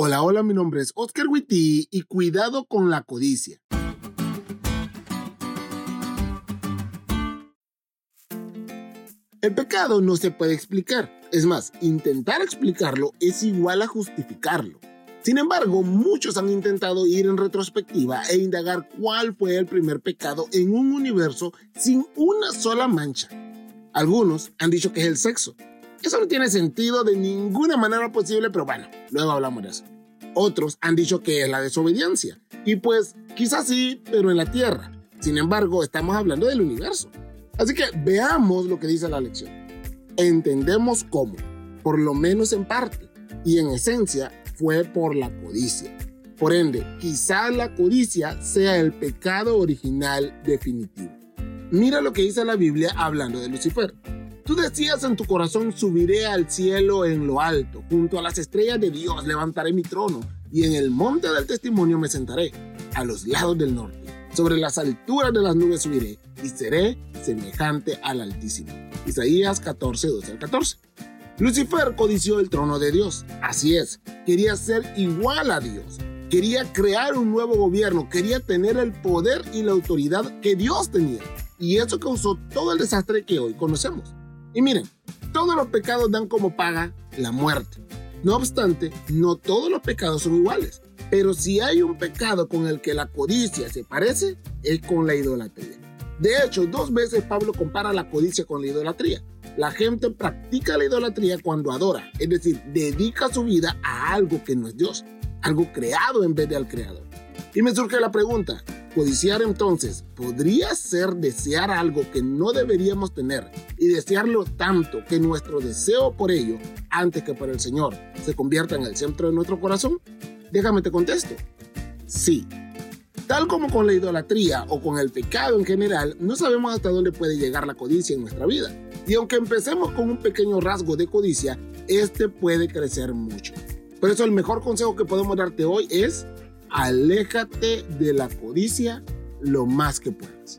Hola, hola, mi nombre es Oscar Witty y cuidado con la codicia. El pecado no se puede explicar. Es más, intentar explicarlo es igual a justificarlo. Sin embargo, muchos han intentado ir en retrospectiva e indagar cuál fue el primer pecado en un universo sin una sola mancha. Algunos han dicho que es el sexo, eso no tiene sentido de ninguna manera posible, pero bueno, luego hablamos de eso. Otros han dicho que es la desobediencia. Y pues quizás sí, pero en la Tierra. Sin embargo, estamos hablando del universo. Así que veamos lo que dice la lección. Entendemos cómo, por lo menos en parte, y en esencia, fue por la codicia. Por ende, quizás la codicia sea el pecado original definitivo. Mira lo que dice la Biblia hablando de Lucifer. Tú decías en tu corazón, subiré al cielo en lo alto, junto a las estrellas de Dios levantaré mi trono, y en el monte del testimonio me sentaré, a los lados del norte. Sobre las alturas de las nubes subiré, y seré semejante al Altísimo. Isaías 14, 12 al 14. Lucifer codició el trono de Dios. Así es, quería ser igual a Dios. Quería crear un nuevo gobierno, quería tener el poder y la autoridad que Dios tenía. Y eso causó todo el desastre que hoy conocemos. Y miren, todos los pecados dan como paga la muerte. No obstante, no todos los pecados son iguales. Pero si hay un pecado con el que la codicia se parece, es con la idolatría. De hecho, dos veces Pablo compara la codicia con la idolatría. La gente practica la idolatría cuando adora, es decir, dedica su vida a algo que no es Dios, algo creado en vez de al creador. Y me surge la pregunta, Codiciar entonces podría ser desear algo que no deberíamos tener y desearlo tanto que nuestro deseo por ello, antes que por el Señor, se convierta en el centro de nuestro corazón. Déjame te contesto. Sí. Tal como con la idolatría o con el pecado en general, no sabemos hasta dónde puede llegar la codicia en nuestra vida. Y aunque empecemos con un pequeño rasgo de codicia, este puede crecer mucho. Por eso el mejor consejo que podemos darte hoy es aléjate de la codicia lo más que puedas.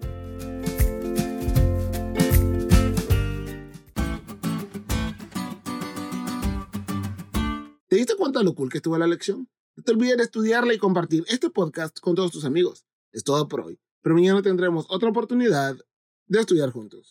¿Te diste cuenta de lo cool que estuvo la lección? No te olvides de estudiarla y compartir este podcast con todos tus amigos. Es todo por hoy, pero mañana tendremos otra oportunidad de estudiar juntos.